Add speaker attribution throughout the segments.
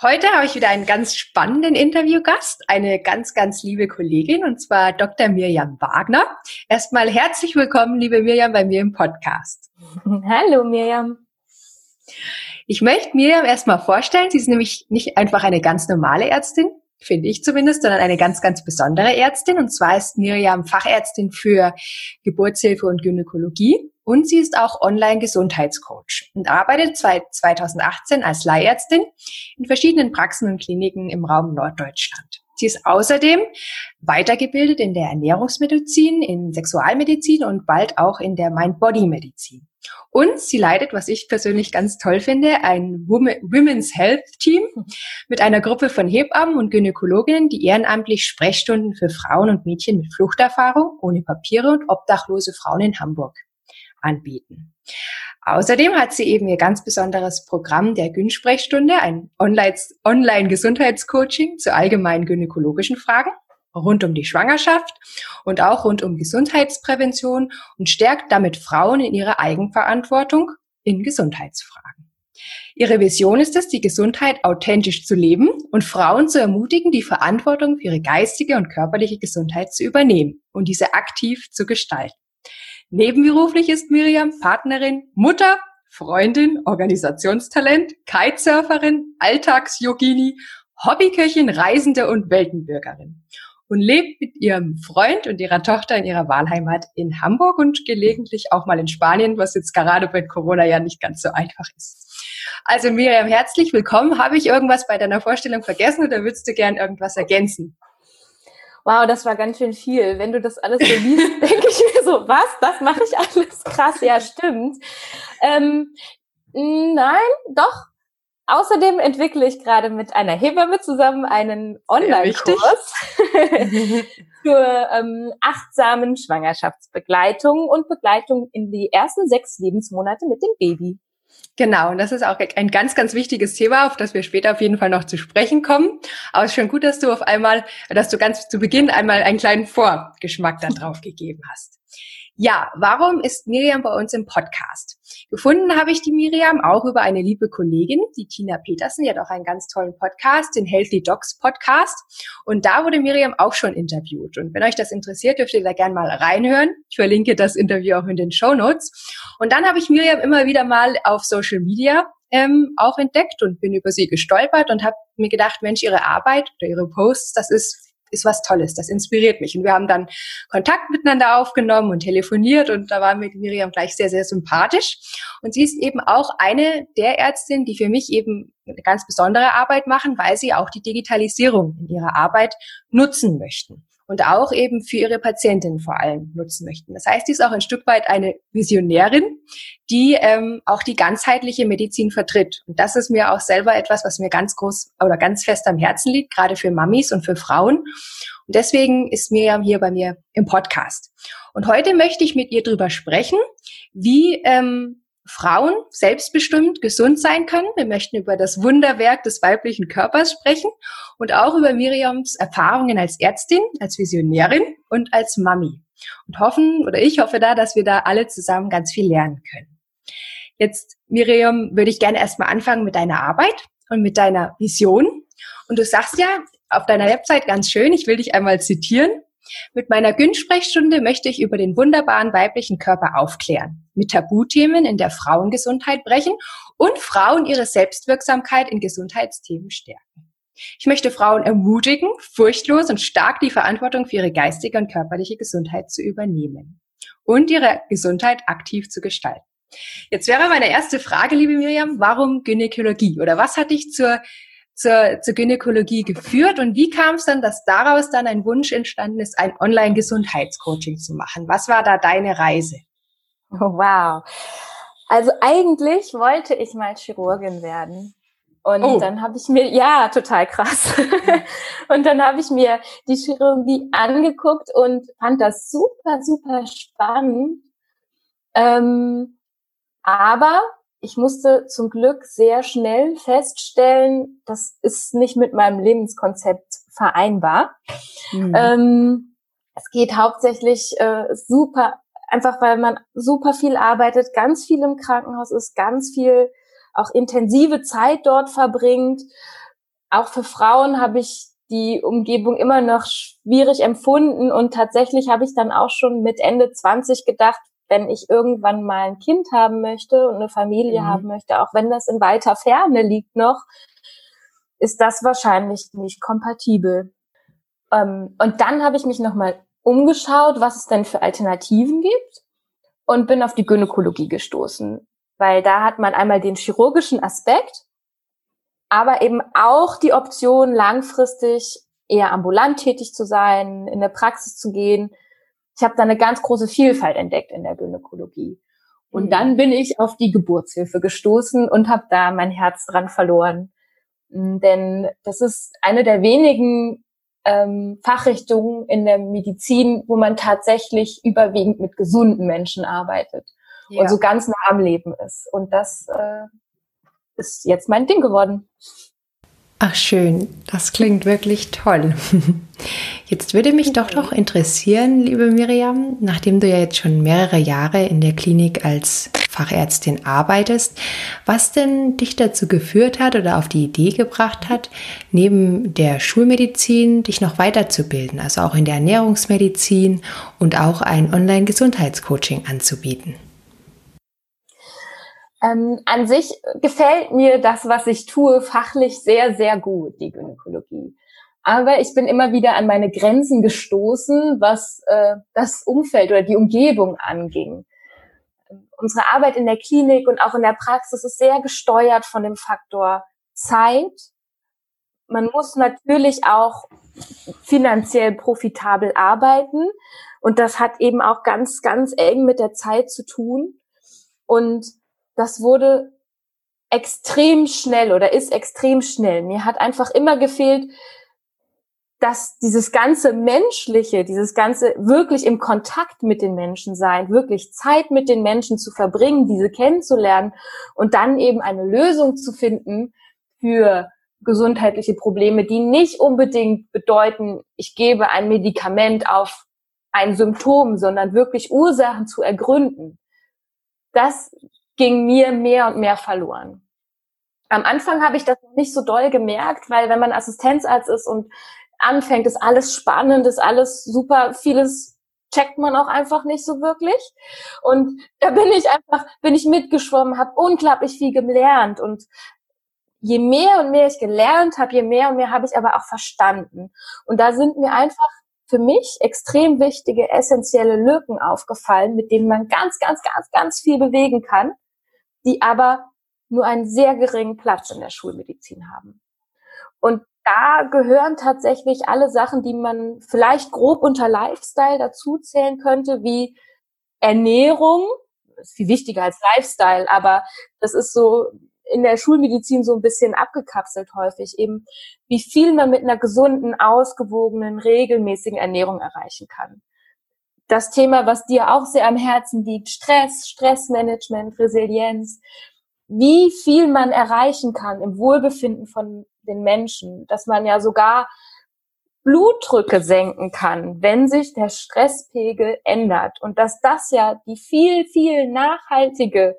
Speaker 1: Heute habe ich wieder einen ganz spannenden Interviewgast, eine ganz, ganz liebe Kollegin, und zwar Dr. Mirjam Wagner. Erstmal herzlich willkommen, liebe Mirjam, bei mir im Podcast.
Speaker 2: Hallo, Mirjam.
Speaker 1: Ich möchte Mirjam erstmal vorstellen. Sie ist nämlich nicht einfach eine ganz normale Ärztin, finde ich zumindest, sondern eine ganz, ganz besondere Ärztin. Und zwar ist Mirjam Fachärztin für Geburtshilfe und Gynäkologie und sie ist auch Online-Gesundheitscoach und arbeitet seit 2018 als Leihärztin in verschiedenen Praxen und Kliniken im Raum Norddeutschland. Sie ist außerdem weitergebildet in der Ernährungsmedizin, in Sexualmedizin und bald auch in der Mind-Body-Medizin. Und sie leitet, was ich persönlich ganz toll finde, ein Women's Health Team mit einer Gruppe von Hebammen und Gynäkologinnen, die ehrenamtlich Sprechstunden für Frauen und Mädchen mit Fluchterfahrung, ohne Papiere und obdachlose Frauen in Hamburg anbieten. Außerdem hat sie eben ihr ganz besonderes Programm der Gyn-Sprechstunde, ein Online-Gesundheitscoaching zu allgemeinen gynäkologischen Fragen rund um die Schwangerschaft und auch rund um Gesundheitsprävention und stärkt damit Frauen in ihrer Eigenverantwortung in Gesundheitsfragen. Ihre Vision ist es, die Gesundheit authentisch zu leben und Frauen zu ermutigen, die Verantwortung für ihre geistige und körperliche Gesundheit zu übernehmen und diese aktiv zu gestalten. Nebenberuflich ist Miriam Partnerin, Mutter, Freundin, Organisationstalent, Kitesurferin, Alltagsyogini, Hobbyköchin, Reisende und Weltenbürgerin und lebt mit ihrem Freund und ihrer Tochter in ihrer Wahlheimat in Hamburg und gelegentlich auch mal in Spanien, was jetzt gerade bei Corona ja nicht ganz so einfach ist. Also Miriam, herzlich willkommen. Habe ich irgendwas bei deiner Vorstellung vergessen oder würdest du gern irgendwas ergänzen?
Speaker 2: Wow, das war ganz schön viel. Wenn du das alles so liest, denke ich mir so, was? Das mache ich alles krass. Ja, stimmt. Ähm, nein, doch. Außerdem entwickle ich gerade mit einer Hebamme zusammen einen Online-Kurs für ähm, achtsamen Schwangerschaftsbegleitung und Begleitung in die ersten sechs Lebensmonate mit dem Baby.
Speaker 1: Genau, und das ist auch ein ganz, ganz wichtiges Thema, auf das wir später auf jeden Fall noch zu sprechen kommen. Aber es ist schon gut, dass du auf einmal, dass du ganz zu Beginn einmal einen kleinen Vorgeschmack darauf gegeben hast. Ja, warum ist Miriam bei uns im Podcast? Gefunden habe ich die Miriam auch über eine liebe Kollegin, die Tina Petersen, die hat auch einen ganz tollen Podcast, den Healthy Dogs Podcast. Und da wurde Miriam auch schon interviewt. Und wenn euch das interessiert, dürft ihr da gerne mal reinhören. Ich verlinke das Interview auch in den Show Notes. Und dann habe ich Miriam immer wieder mal auf Social Media ähm, auch entdeckt und bin über sie gestolpert und habe mir gedacht, Mensch, ihre Arbeit oder ihre Posts, das ist ist was Tolles, das inspiriert mich. Und wir haben dann Kontakt miteinander aufgenommen und telefoniert und da war mit Miriam gleich sehr, sehr sympathisch. Und sie ist eben auch eine der Ärztinnen, die für mich eben eine ganz besondere Arbeit machen, weil sie auch die Digitalisierung in ihrer Arbeit nutzen möchten und auch eben für ihre Patientinnen vor allem nutzen möchten. Das heißt, sie ist auch ein Stück weit eine Visionärin, die ähm, auch die ganzheitliche Medizin vertritt. Und das ist mir auch selber etwas, was mir ganz groß oder ganz fest am Herzen liegt, gerade für Mamis und für Frauen. Und deswegen ist Miriam hier bei mir im Podcast. Und heute möchte ich mit ihr drüber sprechen, wie ähm, Frauen selbstbestimmt gesund sein können. Wir möchten über das Wunderwerk des weiblichen Körpers sprechen und auch über Miriams Erfahrungen als Ärztin, als Visionärin und als Mami. Und hoffen, oder ich hoffe da, dass wir da alle zusammen ganz viel lernen können. Jetzt, Miriam, würde ich gerne erstmal anfangen mit deiner Arbeit und mit deiner Vision. Und du sagst ja auf deiner Website ganz schön, ich will dich einmal zitieren, mit meiner Gün-Sprechstunde möchte ich über den wunderbaren weiblichen Körper aufklären, mit Tabuthemen in der Frauengesundheit brechen und Frauen ihre Selbstwirksamkeit in Gesundheitsthemen stärken. Ich möchte Frauen ermutigen, furchtlos und stark die Verantwortung für ihre geistige und körperliche Gesundheit zu übernehmen und ihre Gesundheit aktiv zu gestalten. Jetzt wäre meine erste Frage, liebe Miriam, warum Gynäkologie oder was hat dich zur zur, zur Gynäkologie geführt und wie kam es dann, dass daraus dann ein Wunsch entstanden ist, ein Online-Gesundheitscoaching zu machen? Was war da deine Reise?
Speaker 2: Oh, wow. Also eigentlich wollte ich mal Chirurgin werden. Und oh. dann habe ich mir, ja, total krass. und dann habe ich mir die Chirurgie angeguckt und fand das super, super spannend. Ähm, aber ich musste zum Glück sehr schnell feststellen, das ist nicht mit meinem Lebenskonzept vereinbar. Mhm. Ähm, es geht hauptsächlich äh, super, einfach weil man super viel arbeitet, ganz viel im Krankenhaus ist, ganz viel auch intensive Zeit dort verbringt. Auch für Frauen habe ich die Umgebung immer noch schwierig empfunden und tatsächlich habe ich dann auch schon mit Ende 20 gedacht, wenn ich irgendwann mal ein Kind haben möchte und eine Familie mhm. haben möchte, auch wenn das in weiter Ferne liegt noch, ist das wahrscheinlich nicht kompatibel. Ähm, und dann habe ich mich nochmal umgeschaut, was es denn für Alternativen gibt und bin auf die Gynäkologie gestoßen, weil da hat man einmal den chirurgischen Aspekt, aber eben auch die Option, langfristig eher ambulant tätig zu sein, in der Praxis zu gehen. Ich habe da eine ganz große Vielfalt entdeckt in der Gynäkologie. Und mhm. dann bin ich auf die Geburtshilfe gestoßen und habe da mein Herz dran verloren. Denn das ist eine der wenigen ähm, Fachrichtungen in der Medizin, wo man tatsächlich überwiegend mit gesunden Menschen arbeitet ja. und so ganz nah am Leben ist. Und das äh, ist jetzt mein Ding geworden.
Speaker 1: Ach schön, das klingt wirklich toll. Jetzt würde mich doch noch interessieren, liebe Miriam, nachdem du ja jetzt schon mehrere Jahre in der Klinik als Fachärztin arbeitest, was denn dich dazu geführt hat oder auf die Idee gebracht hat, neben der Schulmedizin dich noch weiterzubilden, also auch in der Ernährungsmedizin und auch ein Online-Gesundheitscoaching anzubieten.
Speaker 2: Ähm, an sich gefällt mir das, was ich tue, fachlich sehr, sehr gut, die Gynäkologie. Aber ich bin immer wieder an meine Grenzen gestoßen, was äh, das Umfeld oder die Umgebung anging. Unsere Arbeit in der Klinik und auch in der Praxis ist sehr gesteuert von dem Faktor Zeit. Man muss natürlich auch finanziell profitabel arbeiten. Und das hat eben auch ganz, ganz eng mit der Zeit zu tun. Und das wurde extrem schnell oder ist extrem schnell. Mir hat einfach immer gefehlt, dass dieses ganze Menschliche, dieses ganze wirklich im Kontakt mit den Menschen sein, wirklich Zeit mit den Menschen zu verbringen, diese kennenzulernen und dann eben eine Lösung zu finden für gesundheitliche Probleme, die nicht unbedingt bedeuten, ich gebe ein Medikament auf ein Symptom, sondern wirklich Ursachen zu ergründen. Das ging mir mehr und mehr verloren. Am Anfang habe ich das nicht so doll gemerkt, weil wenn man Assistenzarzt ist und anfängt, ist alles spannend, ist alles super, vieles checkt man auch einfach nicht so wirklich. Und da bin ich einfach, bin ich mitgeschwommen, habe unglaublich viel gelernt und je mehr und mehr ich gelernt habe, je mehr und mehr habe ich aber auch verstanden. Und da sind mir einfach für mich extrem wichtige, essentielle Lücken aufgefallen, mit denen man ganz, ganz, ganz, ganz viel bewegen kann die aber nur einen sehr geringen Platz in der Schulmedizin haben. Und da gehören tatsächlich alle Sachen, die man vielleicht grob unter Lifestyle dazu zählen könnte, wie Ernährung, ist viel wichtiger als Lifestyle, aber das ist so in der Schulmedizin so ein bisschen abgekapselt häufig, eben wie viel man mit einer gesunden, ausgewogenen, regelmäßigen Ernährung erreichen kann das Thema, was dir auch sehr am Herzen liegt, Stress, Stressmanagement, Resilienz, wie viel man erreichen kann im Wohlbefinden von den Menschen, dass man ja sogar Blutdrücke senken kann, wenn sich der Stresspegel ändert. Und dass das ja die viel, viel nachhaltige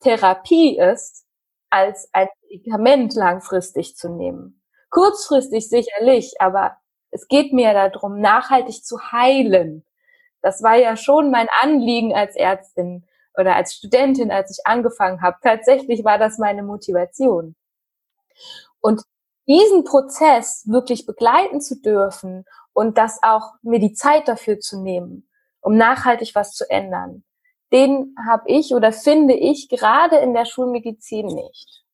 Speaker 2: Therapie ist, als ein Medikament langfristig zu nehmen. Kurzfristig sicherlich, aber es geht mir darum, nachhaltig zu heilen das war ja schon mein Anliegen als Ärztin oder als Studentin, als ich angefangen habe. Tatsächlich war das meine Motivation. Und diesen Prozess wirklich begleiten zu dürfen und das auch mir die Zeit dafür zu nehmen, um nachhaltig was zu ändern, den habe ich oder finde ich gerade in der Schulmedizin nicht.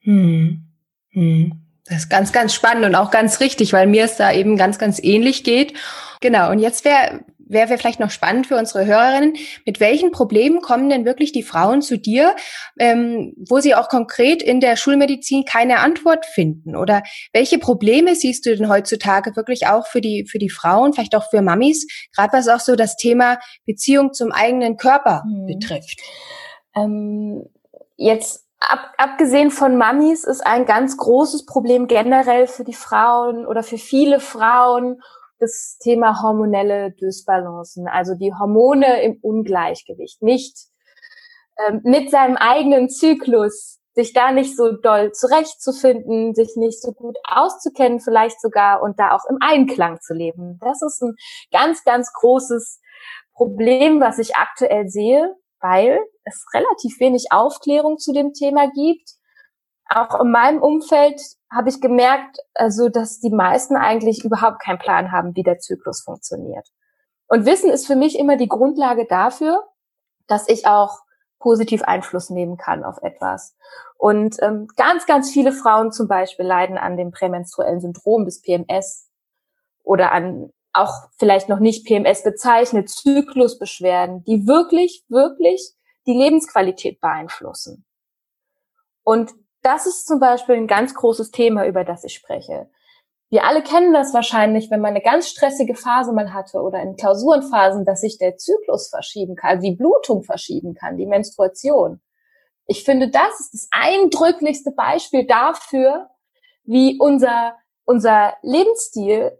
Speaker 1: Hm. Hm. Das ist ganz, ganz spannend und auch ganz richtig, weil mir es da eben ganz, ganz ähnlich geht. Genau. Und jetzt wäre wäre wär vielleicht noch spannend für unsere Hörerinnen, mit welchen Problemen kommen denn wirklich die Frauen zu dir, ähm, wo sie auch konkret in der Schulmedizin keine Antwort finden? Oder welche Probleme siehst du denn heutzutage wirklich auch für die, für die Frauen, vielleicht auch für Mamis, gerade was auch so das Thema Beziehung zum eigenen Körper hm. betrifft?
Speaker 2: Ähm, jetzt ab, abgesehen von Mamis ist ein ganz großes Problem generell für die Frauen oder für viele Frauen das Thema hormonelle Dysbalancen, also die Hormone im Ungleichgewicht, nicht ähm, mit seinem eigenen Zyklus sich da nicht so doll zurechtzufinden, sich nicht so gut auszukennen vielleicht sogar und da auch im Einklang zu leben. Das ist ein ganz, ganz großes Problem, was ich aktuell sehe, weil es relativ wenig Aufklärung zu dem Thema gibt. Auch in meinem Umfeld habe ich gemerkt, also, dass die meisten eigentlich überhaupt keinen Plan haben, wie der Zyklus funktioniert. Und Wissen ist für mich immer die Grundlage dafür, dass ich auch positiv Einfluss nehmen kann auf etwas. Und ähm, ganz, ganz viele Frauen zum Beispiel leiden an dem prämenstruellen Syndrom des PMS oder an auch vielleicht noch nicht PMS bezeichnet, Zyklusbeschwerden, die wirklich, wirklich die Lebensqualität beeinflussen. Und das ist zum Beispiel ein ganz großes Thema, über das ich spreche. Wir alle kennen das wahrscheinlich, wenn man eine ganz stressige Phase mal hatte oder in Klausurenphasen, dass sich der Zyklus verschieben kann, die Blutung verschieben kann, die Menstruation. Ich finde, das ist das eindrücklichste Beispiel dafür, wie unser, unser Lebensstil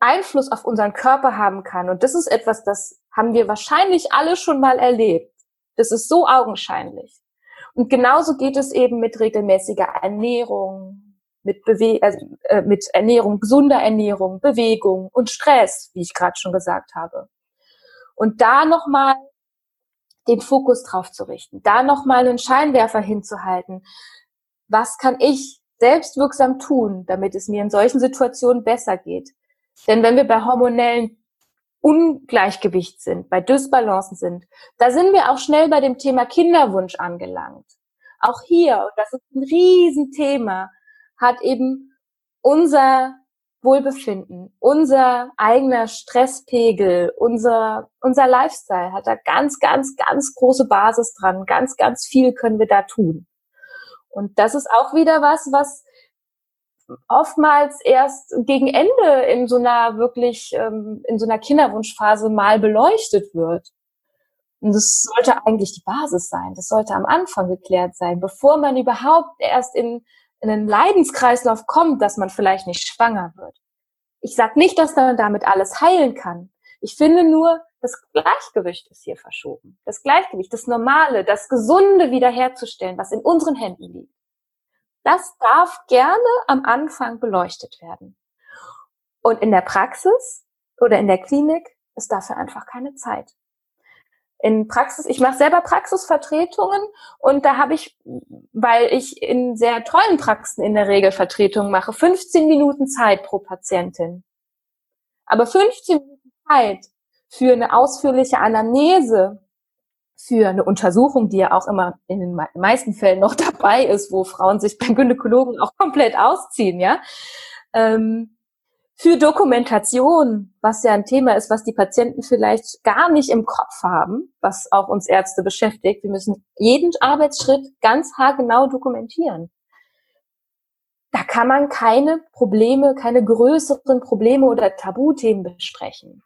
Speaker 2: Einfluss auf unseren Körper haben kann. Und das ist etwas, das haben wir wahrscheinlich alle schon mal erlebt. Das ist so augenscheinlich. Und genauso geht es eben mit regelmäßiger Ernährung, mit, Bewe also, äh, mit Ernährung, gesunder Ernährung, Bewegung und Stress, wie ich gerade schon gesagt habe. Und da nochmal den Fokus drauf zu richten, da nochmal einen Scheinwerfer hinzuhalten. Was kann ich selbstwirksam tun, damit es mir in solchen Situationen besser geht? Denn wenn wir bei hormonellen Ungleichgewicht sind, bei Dysbalancen sind, da sind wir auch schnell bei dem Thema Kinderwunsch angelangt. Auch hier, und das ist ein Riesenthema, hat eben unser Wohlbefinden, unser eigener Stresspegel, unser, unser Lifestyle hat da ganz, ganz, ganz große Basis dran. Ganz, ganz viel können wir da tun. Und das ist auch wieder was, was oftmals erst gegen Ende in so einer wirklich, ähm, in so einer Kinderwunschphase mal beleuchtet wird. Und das sollte eigentlich die Basis sein. Das sollte am Anfang geklärt sein, bevor man überhaupt erst in, in einen Leidenskreislauf kommt, dass man vielleicht nicht schwanger wird. Ich sage nicht, dass man damit alles heilen kann. Ich finde nur, das Gleichgewicht ist hier verschoben. Das Gleichgewicht, das Normale, das Gesunde wiederherzustellen, was in unseren Händen liegt. Das darf gerne am Anfang beleuchtet werden. Und in der Praxis oder in der Klinik ist dafür einfach keine Zeit. In Praxis, ich mache selber Praxisvertretungen und da habe ich, weil ich in sehr tollen Praxen in der Regel Vertretungen mache, 15 Minuten Zeit pro Patientin. Aber 15 Minuten Zeit für eine ausführliche Anamnese für eine Untersuchung, die ja auch immer in den meisten Fällen noch dabei ist, wo Frauen sich beim Gynäkologen auch komplett ausziehen, ja. Ähm, für Dokumentation, was ja ein Thema ist, was die Patienten vielleicht gar nicht im Kopf haben, was auch uns Ärzte beschäftigt. Wir müssen jeden Arbeitsschritt ganz haargenau dokumentieren. Da kann man keine Probleme, keine größeren Probleme oder Tabuthemen besprechen.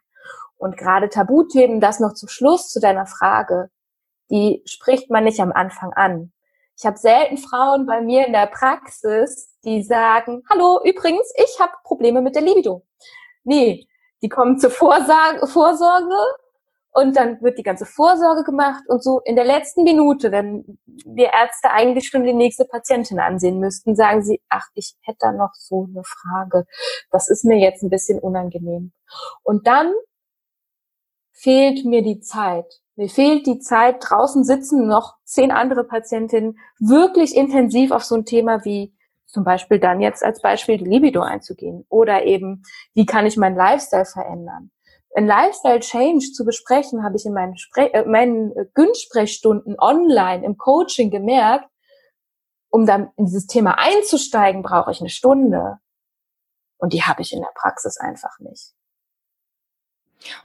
Speaker 2: Und gerade Tabuthemen, das noch zum Schluss zu deiner Frage, die spricht man nicht am Anfang an. Ich habe selten Frauen bei mir in der Praxis, die sagen, hallo, übrigens, ich habe Probleme mit der Libido. Nee, die kommen zur Vorsorge, Vorsorge und dann wird die ganze Vorsorge gemacht und so in der letzten Minute, wenn wir Ärzte eigentlich schon die nächste Patientin ansehen müssten, sagen sie, ach, ich hätte da noch so eine Frage. Das ist mir jetzt ein bisschen unangenehm. Und dann fehlt mir die Zeit. Mir fehlt die Zeit, draußen sitzen noch zehn andere Patientinnen wirklich intensiv auf so ein Thema wie zum Beispiel dann jetzt als Beispiel die Libido einzugehen oder eben, wie kann ich meinen Lifestyle verändern? Ein Lifestyle-Change zu besprechen, habe ich in meinen, Spre äh, meinen Günstsprechstunden online im Coaching gemerkt, um dann in dieses Thema einzusteigen, brauche ich eine Stunde. Und die habe ich in der Praxis einfach nicht.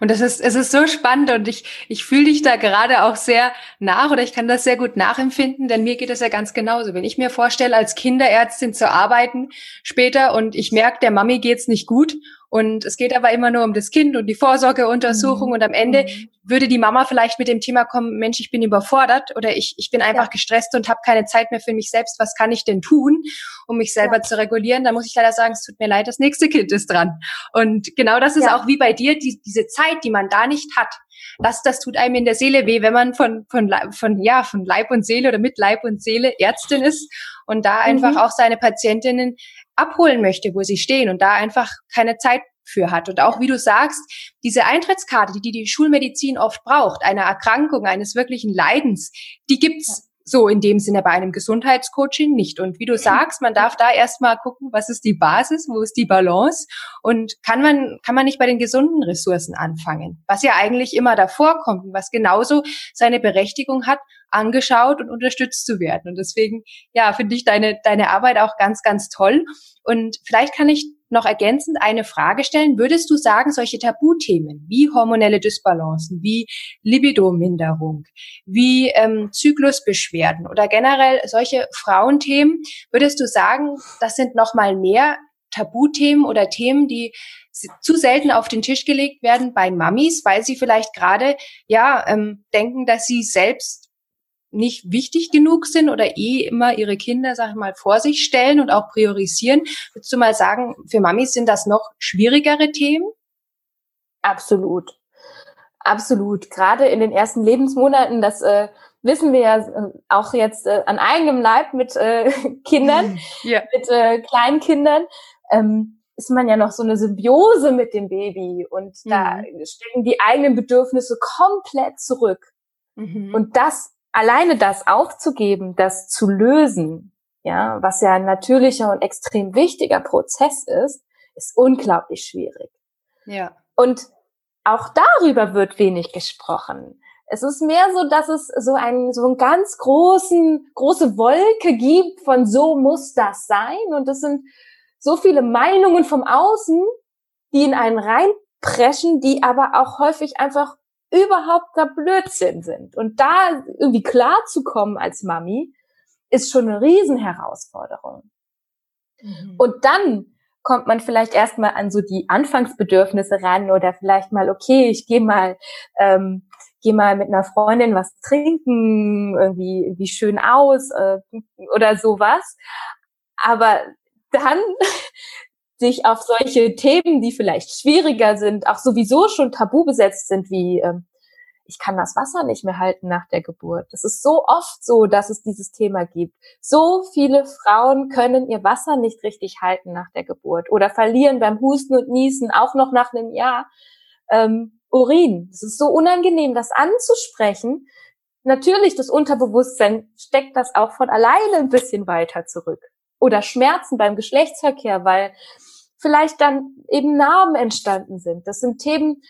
Speaker 1: Und das ist, es ist so spannend und ich, ich fühle dich da gerade auch sehr nach oder ich kann das sehr gut nachempfinden, denn mir geht es ja ganz genauso. Wenn ich mir vorstelle, als Kinderärztin zu arbeiten später und ich merke, der Mami geht's nicht gut und es geht aber immer nur um das Kind und die Vorsorgeuntersuchung mhm. und am Ende mhm. würde die Mama vielleicht mit dem Thema kommen, Mensch, ich bin überfordert oder ich, ich bin einfach ja. gestresst und habe keine Zeit mehr für mich selbst. Was kann ich denn tun, um mich selber ja. zu regulieren? Da muss ich leider sagen, es tut mir leid, das nächste Kind ist dran. Und genau das ist ja. auch wie bei dir, die, diese Zeit, die man da nicht hat. Das, das tut einem in der Seele weh, wenn man von, von, von, ja, von Leib und Seele oder mit Leib und Seele Ärztin ist und da einfach mhm. auch seine Patientinnen abholen möchte, wo sie stehen und da einfach keine Zeit für hat. Und auch wie du sagst, diese Eintrittskarte, die die Schulmedizin oft braucht, einer Erkrankung, eines wirklichen Leidens, die gibt's so in dem Sinne bei einem Gesundheitscoaching nicht. Und wie du sagst, man darf da erstmal gucken, was ist die Basis, wo ist die Balance und kann man, kann man nicht bei den gesunden Ressourcen anfangen, was ja eigentlich immer davor kommt und was genauso seine Berechtigung hat, angeschaut und unterstützt zu werden. Und deswegen, ja, finde ich deine, deine Arbeit auch ganz, ganz toll. Und vielleicht kann ich noch ergänzend eine Frage stellen. Würdest du sagen, solche Tabuthemen wie hormonelle Dysbalancen, wie Libidominderung, wie ähm, Zyklusbeschwerden oder generell solche Frauenthemen, würdest du sagen, das sind noch mal mehr Tabuthemen oder Themen, die zu selten auf den Tisch gelegt werden bei Mamis, weil sie vielleicht gerade ja ähm, denken, dass sie selbst nicht wichtig genug sind oder eh immer ihre Kinder, sag ich mal, vor sich stellen und auch priorisieren. Würdest du mal sagen, für Mamis sind das noch schwierigere Themen?
Speaker 2: Absolut. Absolut. Gerade in den ersten Lebensmonaten, das äh, wissen wir ja äh, auch jetzt äh, an eigenem Leib mit äh, Kindern, ja. mit äh, Kleinkindern, ähm, ist man ja noch so eine Symbiose mit dem Baby und mhm. da stecken die eigenen Bedürfnisse komplett zurück. Mhm. Und das alleine das aufzugeben, das zu lösen, ja, was ja ein natürlicher und extrem wichtiger Prozess ist, ist unglaublich schwierig. Ja. Und auch darüber wird wenig gesprochen. Es ist mehr so, dass es so einen, so einen ganz großen, große Wolke gibt von so muss das sein. Und es sind so viele Meinungen vom Außen, die in einen reinpreschen, die aber auch häufig einfach überhaupt da Blödsinn sind. Und da irgendwie klar zu kommen als Mami, ist schon eine Riesenherausforderung. Mhm. Und dann kommt man vielleicht erstmal an so die Anfangsbedürfnisse ran oder vielleicht mal, okay, ich gehe mal, ähm, gehe mal mit einer Freundin was trinken, irgendwie, irgendwie schön aus äh, oder sowas. Aber dann sich auf solche Themen, die vielleicht schwieriger sind, auch sowieso schon tabu besetzt sind, wie ähm, ich kann das Wasser nicht mehr halten nach der Geburt. Das ist so oft so, dass es dieses Thema gibt. So viele Frauen können ihr Wasser nicht richtig halten nach der Geburt oder verlieren beim Husten und Niesen auch noch nach einem Jahr ähm, Urin. Es ist so unangenehm, das anzusprechen. Natürlich, das Unterbewusstsein steckt das auch von alleine ein bisschen weiter zurück. Oder Schmerzen beim Geschlechtsverkehr, weil vielleicht dann eben Narben entstanden sind. Das sind Themen,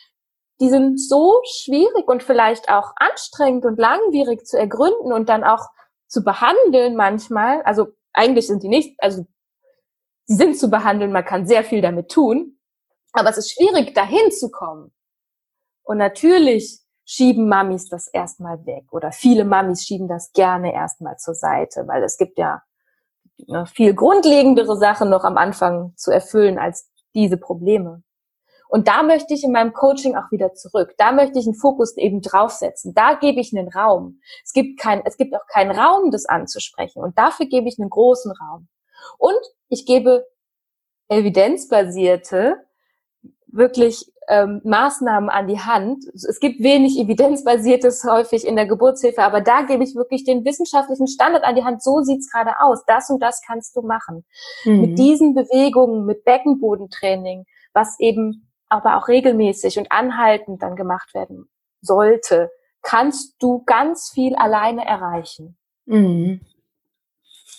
Speaker 2: die sind so schwierig und vielleicht auch anstrengend und langwierig zu ergründen und dann auch zu behandeln manchmal. Also eigentlich sind die nicht, also sie sind zu behandeln, man kann sehr viel damit tun, aber es ist schwierig, dahin zu kommen. Und natürlich schieben Mamis das erstmal weg oder viele Mamis schieben das gerne erstmal zur Seite, weil es gibt ja viel grundlegendere Sachen noch am Anfang zu erfüllen als diese Probleme. Und da möchte ich in meinem Coaching auch wieder zurück. Da möchte ich einen Fokus eben draufsetzen. Da gebe ich einen Raum. Es gibt kein, es gibt auch keinen Raum, das anzusprechen. Und dafür gebe ich einen großen Raum. Und ich gebe evidenzbasierte, wirklich ähm, Maßnahmen an die Hand. Es gibt wenig evidenzbasiertes häufig in der Geburtshilfe, aber da gebe ich wirklich den wissenschaftlichen Standard an die Hand. So sieht's gerade aus. Das und das kannst du machen. Mhm. Mit diesen Bewegungen, mit Beckenbodentraining, was eben aber auch regelmäßig und anhaltend dann gemacht werden sollte, kannst du ganz viel alleine erreichen. Mhm.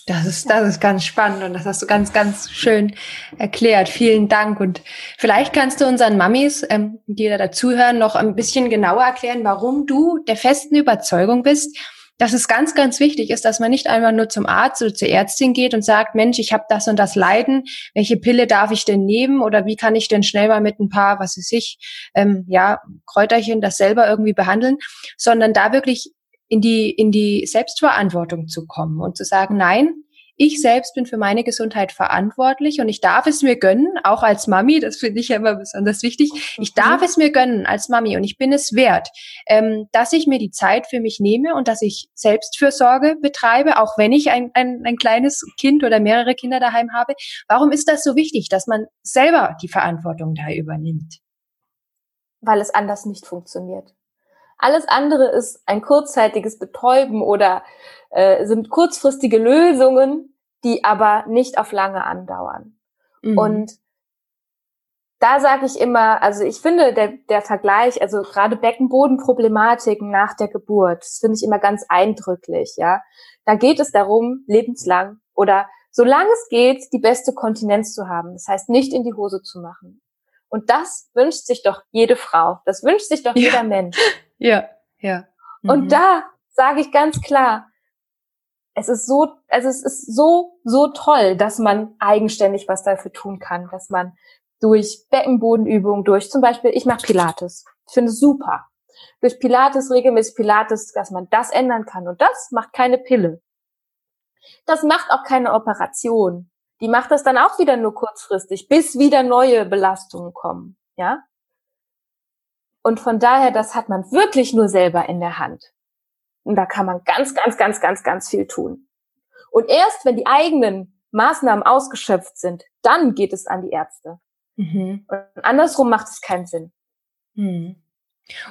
Speaker 1: Das ist, das ist ganz spannend und das hast du ganz, ganz schön erklärt. Vielen Dank. Und vielleicht kannst du unseren Mamis, ähm, die da dazuhören, noch ein bisschen genauer erklären, warum du der festen Überzeugung bist, dass es ganz, ganz wichtig ist, dass man nicht einmal nur zum Arzt oder zur Ärztin geht und sagt, Mensch, ich habe das und das Leiden, welche Pille darf ich denn nehmen oder wie kann ich denn schnell mal mit ein paar, was weiß ich, ähm, ja, Kräuterchen das selber irgendwie behandeln, sondern da wirklich in die, in die Selbstverantwortung zu kommen und zu sagen, nein, ich selbst bin für meine Gesundheit verantwortlich und ich darf es mir gönnen, auch als Mami, das finde ich ja immer besonders wichtig, ich darf mhm. es mir gönnen als Mami und ich bin es wert, ähm, dass ich mir die Zeit für mich nehme und dass ich Selbstfürsorge betreibe, auch wenn ich ein, ein, ein kleines Kind oder mehrere Kinder daheim habe. Warum ist das so wichtig, dass man selber die Verantwortung da übernimmt?
Speaker 2: Weil es anders nicht funktioniert. Alles andere ist ein kurzzeitiges Betäuben oder äh, sind kurzfristige Lösungen, die aber nicht auf lange andauern. Mhm. Und da sage ich immer, also ich finde der, der Vergleich, also gerade Beckenbodenproblematiken nach der Geburt, das finde ich immer ganz eindrücklich, ja. Da geht es darum, lebenslang oder solange es geht, die beste Kontinenz zu haben. Das heißt, nicht in die Hose zu machen. Und das wünscht sich doch jede Frau. Das wünscht sich doch ja. jeder Mensch.
Speaker 1: Ja, ja.
Speaker 2: Mhm. Und da sage ich ganz klar, es ist so, also es ist so, so toll, dass man eigenständig was dafür tun kann, dass man durch Beckenbodenübungen, durch zum Beispiel, ich mache Pilates. Ich finde es super. Durch Pilates, regelmäßig Pilates, dass man das ändern kann. Und das macht keine Pille. Das macht auch keine Operation. Die macht das dann auch wieder nur kurzfristig, bis wieder neue Belastungen kommen. Ja? Und von daher, das hat man wirklich nur selber in der Hand. Und da kann man ganz, ganz, ganz, ganz, ganz viel tun. Und erst wenn die eigenen Maßnahmen ausgeschöpft sind, dann geht es an die Ärzte. Mhm. Und andersrum macht es keinen Sinn.
Speaker 1: Mhm.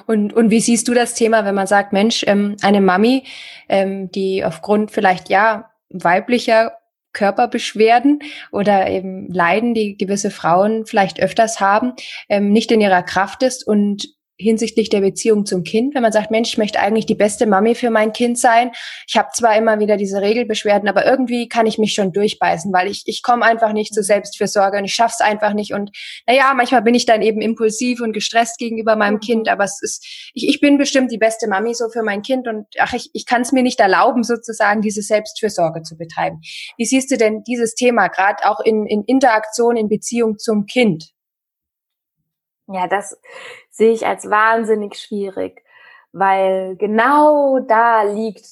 Speaker 1: Und, und wie siehst du das Thema, wenn man sagt, Mensch, ähm, eine Mami, ähm, die aufgrund vielleicht ja weiblicher Körperbeschwerden oder eben Leiden, die gewisse Frauen vielleicht öfters haben, ähm, nicht in ihrer Kraft ist und hinsichtlich der Beziehung zum Kind, wenn man sagt, Mensch, ich möchte eigentlich die beste Mami für mein Kind sein. Ich habe zwar immer wieder diese Regelbeschwerden, aber irgendwie kann ich mich schon durchbeißen, weil ich, ich komme einfach nicht zur Selbstfürsorge und ich schaff's einfach nicht. Und naja, manchmal bin ich dann eben impulsiv und gestresst gegenüber meinem mhm. Kind, aber es ist, ich, ich bin bestimmt die beste Mami so für mein Kind und ach, ich, ich kann es mir nicht erlauben, sozusagen diese Selbstfürsorge zu betreiben. Wie siehst du denn dieses Thema gerade auch in, in Interaktion, in Beziehung zum Kind?
Speaker 2: Ja, das sehe ich als wahnsinnig schwierig, weil genau da liegt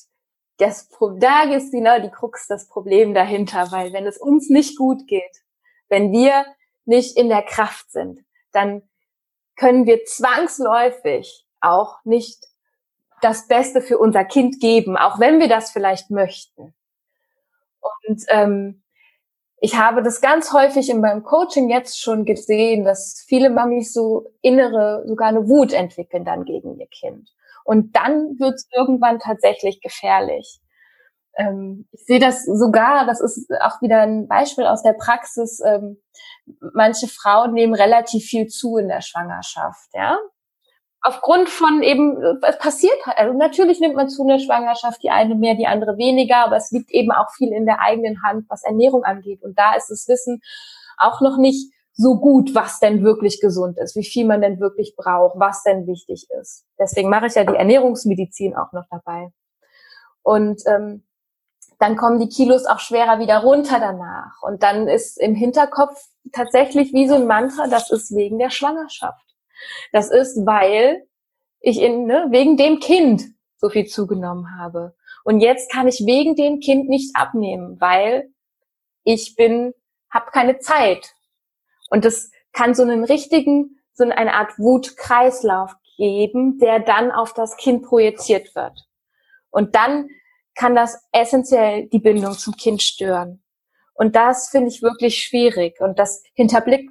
Speaker 2: das, da ist genau die Krux, das Problem dahinter, weil wenn es uns nicht gut geht, wenn wir nicht in der Kraft sind, dann können wir zwangsläufig auch nicht das Beste für unser Kind geben, auch wenn wir das vielleicht möchten. Und ähm, ich habe das ganz häufig in meinem Coaching jetzt schon gesehen, dass viele Mamis so innere, sogar eine Wut entwickeln dann gegen ihr Kind. Und dann wird es irgendwann tatsächlich gefährlich. Ähm, ich sehe das sogar, das ist auch wieder ein Beispiel aus der Praxis. Ähm, manche Frauen nehmen relativ viel zu in der Schwangerschaft, ja aufgrund von eben, es passiert halt, also natürlich nimmt man zu einer Schwangerschaft, die eine mehr, die andere weniger, aber es liegt eben auch viel in der eigenen Hand, was Ernährung angeht. Und da ist das Wissen auch noch nicht so gut, was denn wirklich gesund ist, wie viel man denn wirklich braucht, was denn wichtig ist. Deswegen mache ich ja die Ernährungsmedizin auch noch dabei. Und ähm, dann kommen die Kilos auch schwerer wieder runter danach. Und dann ist im Hinterkopf tatsächlich wie so ein Mantra, das ist wegen der Schwangerschaft. Das ist, weil ich in, ne, wegen dem Kind so viel zugenommen habe. Und jetzt kann ich wegen dem Kind nicht abnehmen, weil ich bin, habe keine Zeit. Und das kann so einen richtigen, so eine Art Wutkreislauf geben, der dann auf das Kind projiziert wird. Und dann kann das essentiell die Bindung zum Kind stören. Und das finde ich wirklich schwierig. Und das hinterblickt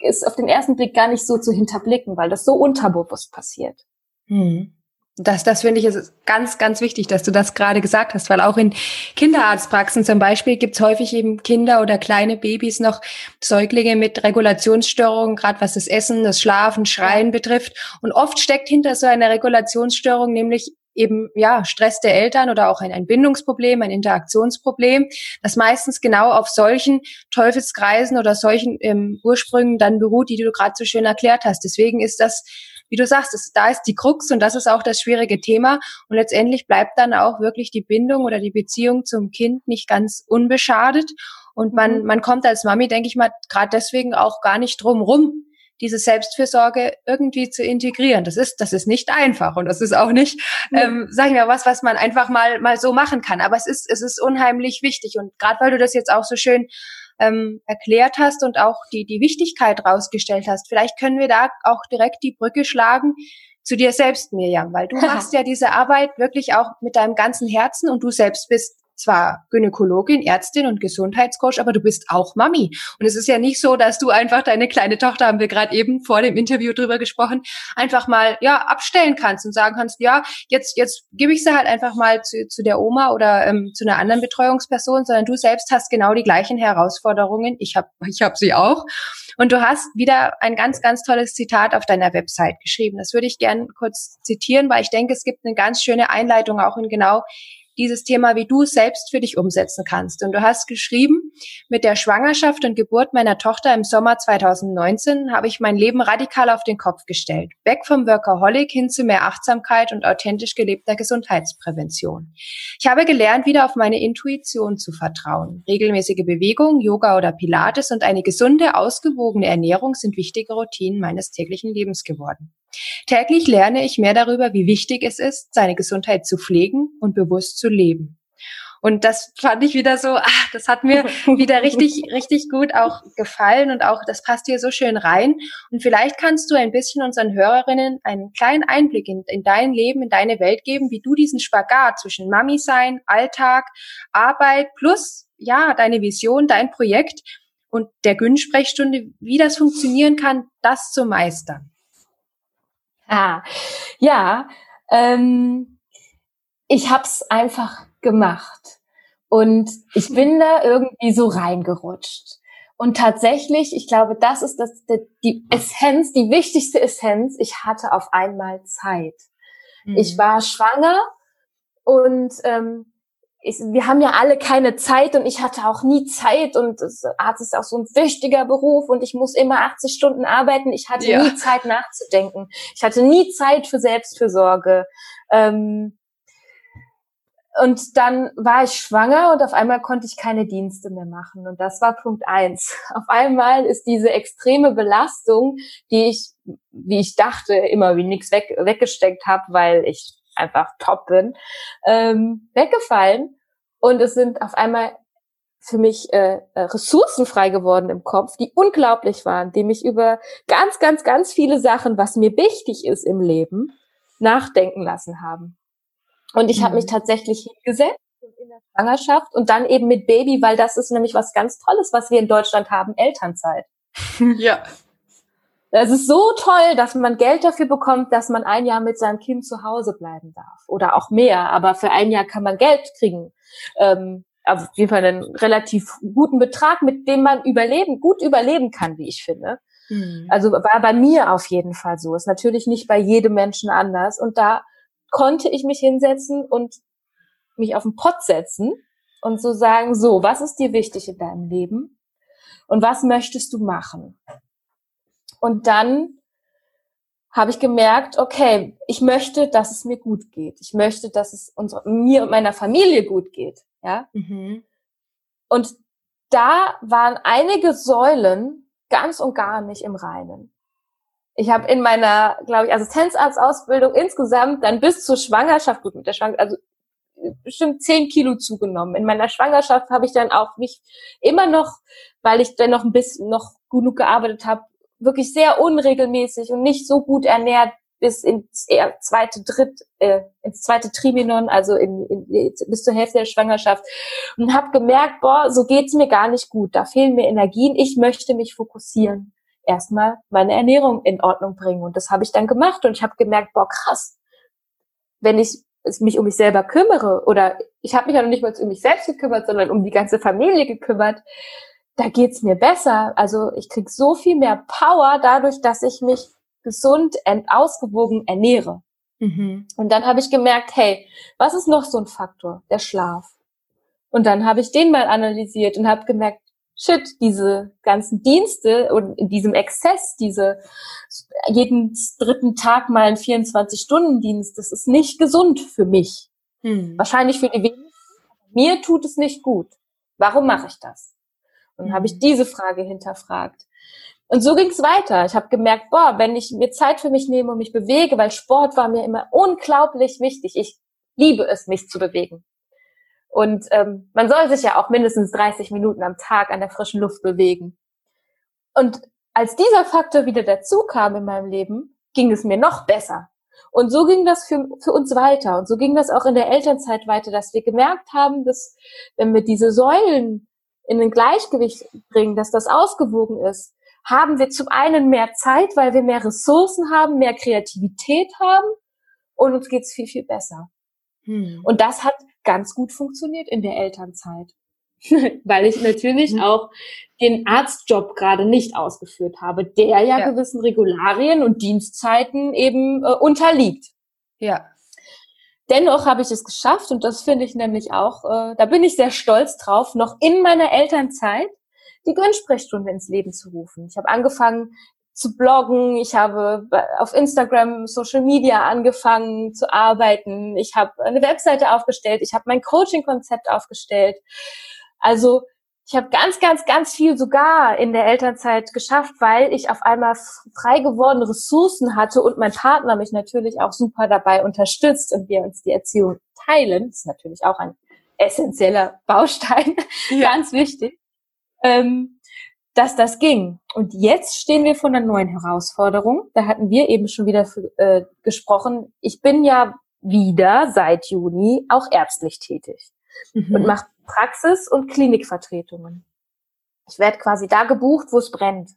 Speaker 2: ist auf den ersten Blick gar nicht so zu hinterblicken, weil das so unterbewusst passiert.
Speaker 1: Hm. Das, das finde ich ist ganz, ganz wichtig, dass du das gerade gesagt hast, weil auch in Kinderarztpraxen zum Beispiel gibt es häufig eben Kinder oder kleine Babys noch Säuglinge mit Regulationsstörungen, gerade was das Essen, das Schlafen, Schreien betrifft. Und oft steckt hinter so einer Regulationsstörung nämlich eben ja Stress der Eltern oder auch ein, ein Bindungsproblem, ein Interaktionsproblem, das meistens genau auf solchen Teufelskreisen oder solchen ähm, Ursprüngen dann beruht, die du gerade so schön erklärt hast. Deswegen ist das wie du sagst, das, da ist die Krux und das ist auch das schwierige Thema. Und letztendlich bleibt dann auch wirklich die Bindung oder die Beziehung zum Kind nicht ganz unbeschadet. Und man, mhm. man kommt als Mami, denke ich mal, gerade deswegen auch gar nicht drum rum, diese Selbstfürsorge irgendwie zu integrieren. Das ist, das ist nicht einfach und das ist auch nicht, ja. ähm, sagen wir was, was man einfach mal mal so machen kann. Aber es ist, es ist unheimlich wichtig und gerade weil du das jetzt auch so schön ähm, erklärt hast und auch die die Wichtigkeit rausgestellt hast, vielleicht können wir da auch direkt die Brücke schlagen zu dir selbst, Mirjam, weil du machst ja diese Arbeit wirklich auch mit deinem ganzen Herzen und du selbst bist zwar Gynäkologin, Ärztin und Gesundheitscoach, aber du bist auch Mami. Und es ist ja nicht so, dass du einfach deine kleine Tochter, haben wir gerade eben vor dem Interview drüber gesprochen, einfach mal ja abstellen kannst und sagen kannst, ja, jetzt jetzt gebe ich sie halt einfach mal zu, zu der Oma oder ähm, zu einer anderen Betreuungsperson, sondern du selbst hast genau die gleichen Herausforderungen. Ich habe ich hab sie auch. Und du hast wieder ein ganz, ganz tolles Zitat auf deiner Website geschrieben. Das würde ich gern kurz zitieren, weil ich denke, es gibt eine ganz schöne Einleitung auch in genau dieses Thema, wie du selbst für dich umsetzen kannst. Und du hast geschrieben, mit der Schwangerschaft und Geburt meiner Tochter im Sommer 2019 habe ich mein Leben radikal auf den Kopf gestellt. Weg vom Workaholic hin zu mehr Achtsamkeit und authentisch gelebter Gesundheitsprävention. Ich habe gelernt, wieder auf meine Intuition zu vertrauen. Regelmäßige Bewegung, Yoga oder Pilates und eine gesunde, ausgewogene Ernährung sind wichtige Routinen meines täglichen Lebens geworden. Täglich lerne ich mehr darüber, wie wichtig es ist, seine Gesundheit zu pflegen und bewusst zu leben. Und das fand ich wieder so, ach, das hat mir wieder richtig, richtig gut auch gefallen und auch, das passt hier so schön rein. Und vielleicht kannst du ein bisschen unseren Hörerinnen einen kleinen Einblick in, in dein Leben, in deine Welt geben, wie du diesen Spagat zwischen Mami sein, Alltag, Arbeit plus, ja, deine Vision, dein Projekt und der Gün-Sprechstunde, wie das funktionieren kann, das zu meistern.
Speaker 2: Ah, ja, ähm, ich hab's einfach gemacht und ich bin da irgendwie so reingerutscht. Und tatsächlich, ich glaube, das ist das, die Essenz, die wichtigste Essenz. Ich hatte auf einmal Zeit. Mhm. Ich war schwanger und ähm, ich, wir haben ja alle keine Zeit und ich hatte auch nie Zeit und das Arzt ist auch so ein wichtiger Beruf und ich muss immer 80 Stunden arbeiten. Ich hatte ja. nie Zeit nachzudenken. Ich hatte nie Zeit für Selbstfürsorge. Ähm, und dann war ich schwanger und auf einmal konnte ich keine Dienste mehr machen. Und das war Punkt eins. Auf einmal ist diese extreme Belastung, die ich, wie ich dachte, immer wie nichts weg, weggesteckt habe, weil ich einfach top bin, ähm, weggefallen. Und es sind auf einmal für mich äh, äh, Ressourcen frei geworden im Kopf, die unglaublich waren, die mich über ganz, ganz, ganz viele Sachen, was mir wichtig ist im Leben, nachdenken lassen haben. Und ich mhm. habe mich tatsächlich hingesetzt in der Schwangerschaft und dann eben mit Baby, weil das ist nämlich was ganz Tolles, was wir in Deutschland haben, Elternzeit.
Speaker 1: Ja.
Speaker 2: Es ist so toll, dass man Geld dafür bekommt, dass man ein Jahr mit seinem Kind zu Hause bleiben darf. Oder auch mehr. Aber für ein Jahr kann man Geld kriegen. Ähm, also auf jeden Fall einen relativ guten Betrag, mit dem man überleben, gut überleben kann, wie ich finde. Mhm. Also war bei mir auf jeden Fall so. Ist natürlich nicht bei jedem Menschen anders. Und da konnte ich mich hinsetzen und mich auf den Pott setzen und so sagen, so, was ist dir wichtig in deinem Leben? Und was möchtest du machen? Und dann habe ich gemerkt, okay, ich möchte, dass es mir gut geht. Ich möchte, dass es uns, mir und meiner Familie gut geht. Ja. Mhm. Und da waren einige Säulen ganz und gar nicht im Reinen. Ich habe in meiner, glaube ich, Assistenzarztausbildung insgesamt dann bis zur Schwangerschaft, gut mit der Schwangerschaft, also bestimmt zehn Kilo zugenommen. In meiner Schwangerschaft habe ich dann auch mich immer noch, weil ich dann noch ein bisschen noch genug gearbeitet habe, wirklich sehr unregelmäßig und nicht so gut ernährt bis ins zweite Dritt, äh, ins zweite Triminon, also in, in, bis zur Hälfte der Schwangerschaft. Und habe gemerkt, boah, so geht's mir gar nicht gut, da fehlen mir Energien, ich möchte mich fokussieren, erstmal meine Ernährung in Ordnung bringen. Und das habe ich dann gemacht. Und ich habe gemerkt, boah, krass, wenn ich mich um mich selber kümmere oder ich habe mich ja noch nicht mal um mich selbst gekümmert, sondern um die ganze Familie gekümmert, da geht's mir besser. Also ich krieg so viel mehr Power dadurch, dass ich mich gesund und ausgewogen ernähre. Mhm. Und dann habe ich gemerkt, hey, was ist noch so ein Faktor? Der Schlaf. Und dann habe ich den mal analysiert und habe gemerkt, shit, diese ganzen Dienste und in diesem Exzess, diese jeden dritten Tag mal ein 24-Stunden-Dienst, das ist nicht gesund für mich. Hm. Wahrscheinlich für die wenigsten. Mir tut es nicht gut. Warum mache ich das? Und hm. habe ich diese Frage hinterfragt. Und so ging es weiter. Ich habe gemerkt, boah, wenn ich mir Zeit für mich nehme und mich bewege, weil Sport war mir immer unglaublich wichtig. Ich liebe es, mich zu bewegen. Und ähm, man soll sich ja auch mindestens 30 Minuten am Tag an der frischen Luft bewegen. Und als dieser Faktor wieder dazu kam in meinem Leben, ging es mir noch besser. Und so ging das für, für uns weiter. Und so ging das auch in der Elternzeit weiter, dass wir gemerkt haben, dass wenn wir diese Säulen in ein Gleichgewicht bringen, dass das ausgewogen ist, haben wir zum einen mehr Zeit, weil wir mehr Ressourcen haben, mehr Kreativität haben und uns geht's viel, viel besser. Hm. Und das hat ganz gut funktioniert in der Elternzeit. weil ich natürlich hm. auch den Arztjob gerade nicht ausgeführt habe, der ja, ja, gewissen Regularien und Dienstzeiten eben äh, unterliegt.
Speaker 1: Ja.
Speaker 2: Dennoch habe ich es geschafft und das finde ich nämlich auch, äh, da bin ich sehr stolz drauf, noch in meiner Elternzeit die Gönnsprechstunde ins Leben zu rufen. Ich habe angefangen zu bloggen, ich habe auf Instagram, Social Media angefangen zu arbeiten, ich habe eine Webseite aufgestellt, ich habe mein Coaching-Konzept aufgestellt. Also ich habe ganz, ganz, ganz viel sogar in der Elternzeit geschafft, weil ich auf einmal frei gewordene Ressourcen hatte und mein Partner mich natürlich auch super dabei unterstützt und wir uns die Erziehung teilen. Das ist natürlich auch ein essentieller Baustein, ja. ganz wichtig, ähm, dass das ging. Und jetzt stehen wir vor einer neuen Herausforderung. Da hatten wir eben schon wieder für, äh, gesprochen. Ich bin ja wieder seit Juni auch ärztlich tätig mhm. und mache Praxis- und Klinikvertretungen. Ich werde quasi da gebucht, wo es brennt.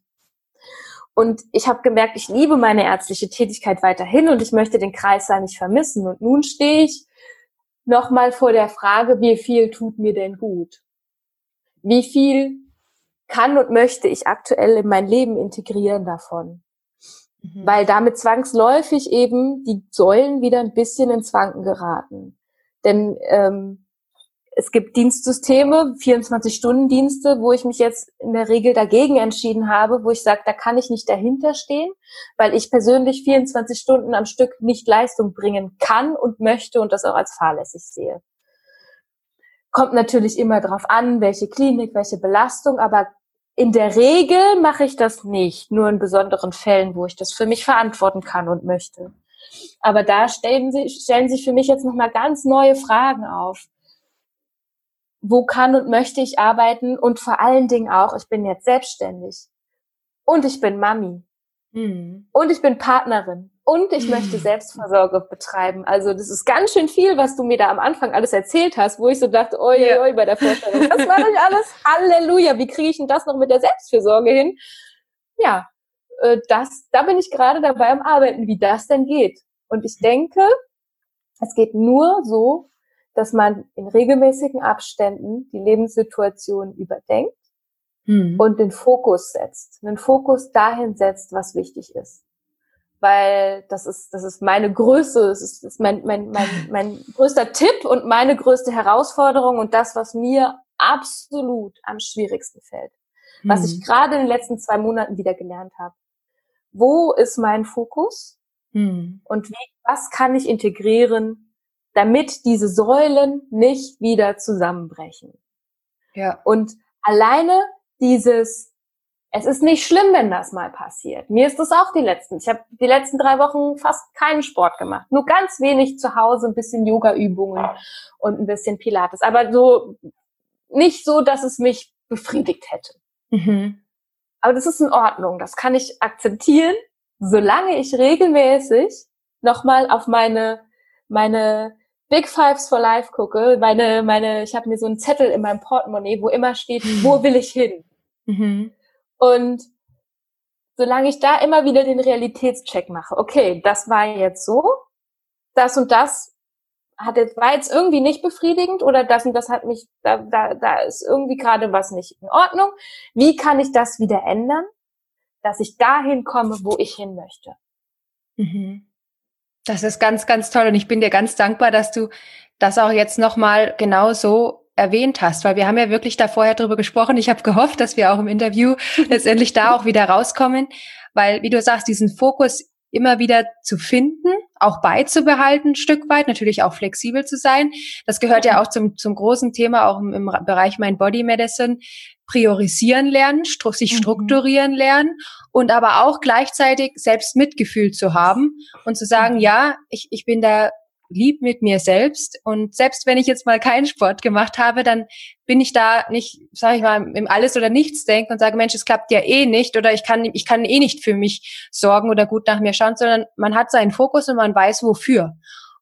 Speaker 2: Und ich habe gemerkt, ich liebe meine ärztliche Tätigkeit weiterhin und ich möchte den Kreissaal nicht vermissen. Und nun stehe ich nochmal vor der Frage, wie viel tut mir denn gut? Wie viel kann und möchte ich aktuell in mein Leben integrieren davon? Mhm. Weil damit zwangsläufig eben die Säulen wieder ein bisschen ins Wanken geraten. Denn ähm, es gibt Dienstsysteme, 24-Stunden-Dienste, wo ich mich jetzt in der Regel dagegen entschieden habe, wo ich sage, da kann ich nicht dahinter stehen, weil ich persönlich 24 Stunden am Stück nicht Leistung bringen kann und möchte und das auch als fahrlässig sehe. Kommt natürlich immer darauf an, welche Klinik, welche Belastung, aber in der Regel mache ich das nicht, nur in besonderen Fällen, wo ich das für mich verantworten kann und möchte. Aber da stellen, sie, stellen sich für mich jetzt nochmal ganz neue Fragen auf wo kann und möchte ich arbeiten und vor allen Dingen auch, ich bin jetzt selbstständig und ich bin Mami mhm. und ich bin Partnerin und ich mhm. möchte Selbstversorge betreiben. Also das ist ganz schön viel, was du mir da am Anfang alles erzählt hast, wo ich so dachte, oi, oi, oi bei der Vorstellung, das war nicht alles, Halleluja, wie kriege ich denn das noch mit der Selbstfürsorge hin? Ja, äh, das, da bin ich gerade dabei am Arbeiten, wie das denn geht. Und ich denke, es geht nur so, dass man in regelmäßigen Abständen die Lebenssituation überdenkt mhm. und den Fokus setzt, den Fokus dahin setzt, was wichtig ist. Weil das ist, das ist meine größte, das ist, das ist mein, mein, mein, mein größter Tipp und meine größte Herausforderung und das, was mir absolut am schwierigsten fällt. Mhm. Was ich gerade in den letzten zwei Monaten wieder gelernt habe. Wo ist mein Fokus? Mhm. Und wie, was kann ich integrieren, damit diese Säulen nicht wieder zusammenbrechen. Ja. Und alleine dieses, es ist nicht schlimm, wenn das mal passiert. Mir ist das auch die letzten. Ich habe die letzten drei Wochen fast keinen Sport gemacht. Nur ganz wenig zu Hause, ein bisschen Yoga-Übungen und ein bisschen Pilates. Aber so nicht so, dass es mich befriedigt hätte. Mhm. Aber das ist in Ordnung. Das kann ich akzeptieren, solange ich regelmäßig nochmal auf meine meine Big Fives for Life gucke, meine, meine, ich habe mir so einen Zettel in meinem Portemonnaie, wo immer steht, mhm. wo will ich hin? Mhm. Und solange ich da immer wieder den Realitätscheck mache, okay, das war jetzt so, das und das hat jetzt, war jetzt irgendwie nicht befriedigend oder das und das hat mich, da, da, da ist irgendwie gerade was nicht in Ordnung. Wie kann ich das wieder ändern, dass ich dahin komme, wo ich hin möchte?
Speaker 1: Mhm. Das ist ganz, ganz toll und ich bin dir ganz dankbar, dass du das auch jetzt nochmal genau so erwähnt hast, weil wir haben ja wirklich da vorher drüber gesprochen. Ich habe gehofft, dass wir auch im Interview letztendlich da auch wieder rauskommen, weil, wie du sagst, diesen Fokus immer wieder zu finden, auch beizubehalten, ein Stück weit, natürlich auch flexibel zu sein. Das gehört ja auch zum, zum großen Thema, auch im, im Bereich Mind Body Medicine, priorisieren lernen, stru sich mhm. strukturieren lernen und aber auch gleichzeitig selbst Mitgefühl zu haben und zu sagen, mhm. ja, ich, ich bin da lieb mit mir selbst. Und selbst wenn ich jetzt mal keinen Sport gemacht habe, dann bin ich da nicht, sage ich mal, im Alles oder Nichts denken und sage, Mensch, es klappt ja eh nicht oder ich kann, ich kann eh nicht für mich sorgen oder gut nach mir schauen, sondern man hat seinen Fokus und man weiß wofür.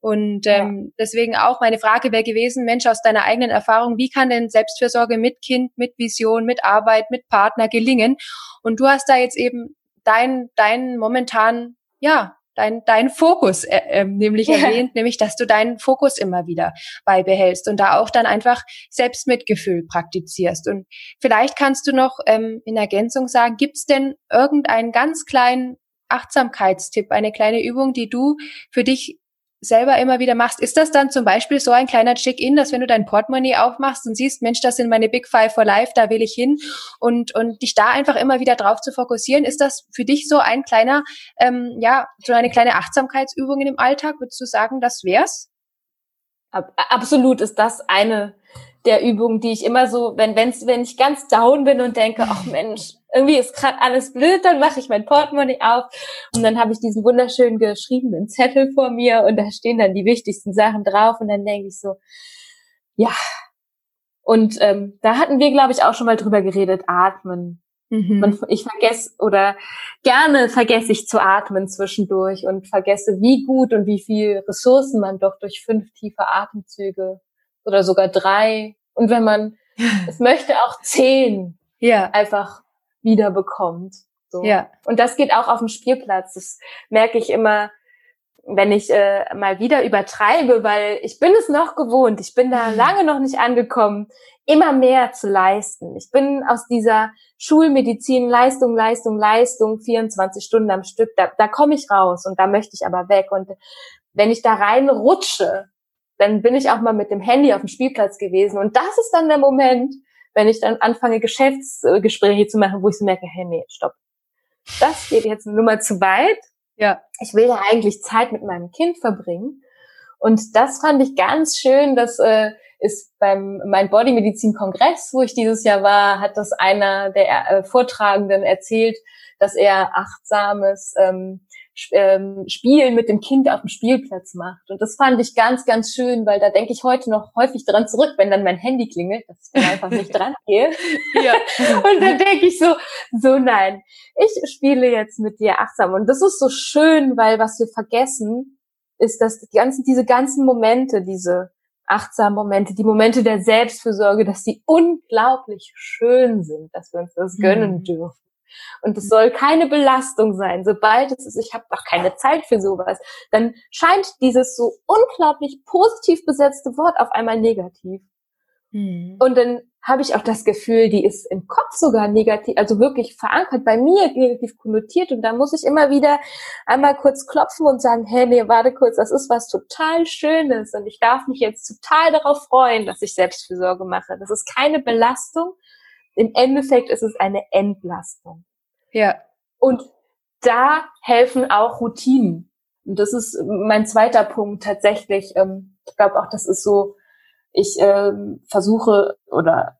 Speaker 1: Und ähm, ja. deswegen auch meine Frage wäre gewesen, Mensch, aus deiner eigenen Erfahrung, wie kann denn Selbstfürsorge mit Kind, mit Vision, mit Arbeit, mit Partner gelingen? Und du hast da jetzt eben dein, dein momentan, ja, dein, dein Fokus äh, äh, nämlich ja. erwähnt, nämlich dass du deinen Fokus immer wieder beibehältst und da auch dann einfach Selbstmitgefühl praktizierst. Und vielleicht kannst du noch ähm, in Ergänzung sagen, gibt es denn irgendeinen ganz kleinen Achtsamkeitstipp, eine kleine Übung, die du für dich selber immer wieder machst, ist das dann zum Beispiel so ein kleiner Check-in, dass wenn du dein Portemonnaie aufmachst und siehst, Mensch, das sind meine Big Five for Life, da will ich hin und, und dich da einfach immer wieder drauf zu fokussieren, ist das für dich so ein kleiner, ähm, ja, so eine kleine Achtsamkeitsübung in dem Alltag? Würdest du sagen, das wär's?
Speaker 2: Absolut ist das eine der Übungen, die ich immer so, wenn, wenn's, wenn ich ganz down bin und denke, ach Mensch, irgendwie ist gerade alles blöd, dann mache ich mein Portemonnaie auf und dann habe ich diesen wunderschönen geschriebenen Zettel vor mir und da stehen dann die wichtigsten Sachen drauf und dann denke ich so, ja. Und ähm, da hatten wir, glaube ich, auch schon mal drüber geredet, atmen. Mhm. Man, ich vergesse oder gerne vergesse ich zu atmen zwischendurch und vergesse, wie gut und wie viel Ressourcen man doch durch fünf tiefe Atemzüge oder sogar drei und wenn man es möchte auch zehn ja. einfach wiederbekommt. So. Ja. Und das geht auch auf dem Spielplatz. Das merke ich immer, wenn ich äh, mal wieder übertreibe, weil ich bin es noch gewohnt, ich bin da mhm. lange noch nicht angekommen, immer mehr zu leisten. Ich bin aus dieser Schulmedizin Leistung, Leistung, Leistung, 24 Stunden am Stück, da, da komme ich raus und da möchte ich aber weg. Und wenn ich da rein rutsche, dann bin ich auch mal mit dem Handy auf dem Spielplatz gewesen. Und das ist dann der Moment, wenn ich dann anfange, Geschäftsgespräche zu machen, wo ich so merke, hey, nee, stopp. Das geht jetzt eine Nummer zu weit. Ja. Ich will ja eigentlich Zeit mit meinem Kind verbringen. Und das fand ich ganz schön. Das äh, ist beim mein Body Medizin Kongress, wo ich dieses Jahr war, hat das einer der äh, Vortragenden erzählt, dass er achtsames ähm, ähm, Spielen mit dem Kind auf dem Spielplatz macht. Und das fand ich ganz, ganz schön, weil da denke ich heute noch häufig dran zurück, wenn dann mein Handy klingelt, dass ich einfach nicht dran gehe. Ja. und dann denke ich so, so nein, ich spiele jetzt mit dir achtsam. Und das ist so schön, weil was wir vergessen, ist, dass die ganzen, diese ganzen Momente, diese achtsamen Momente, die Momente der Selbstfürsorge, dass sie unglaublich schön sind, dass wir uns das gönnen mhm. dürfen. Und es soll keine Belastung sein. Sobald es ist, ich habe doch keine Zeit für sowas, dann scheint dieses so unglaublich positiv besetzte Wort auf einmal negativ. Mhm. Und dann habe ich auch das Gefühl, die ist im Kopf sogar negativ, also wirklich verankert bei mir negativ konnotiert. Und da muss ich immer wieder einmal kurz klopfen und sagen, hey, nee, warte kurz, das ist was total Schönes. Und ich darf mich jetzt total darauf freuen, dass ich Selbstfürsorge mache. Das ist keine Belastung, im Endeffekt ist es eine Entlastung. Ja. Und da helfen auch Routinen. Und das ist mein zweiter Punkt tatsächlich. Ähm, ich glaube auch, das ist so, ich ähm, versuche oder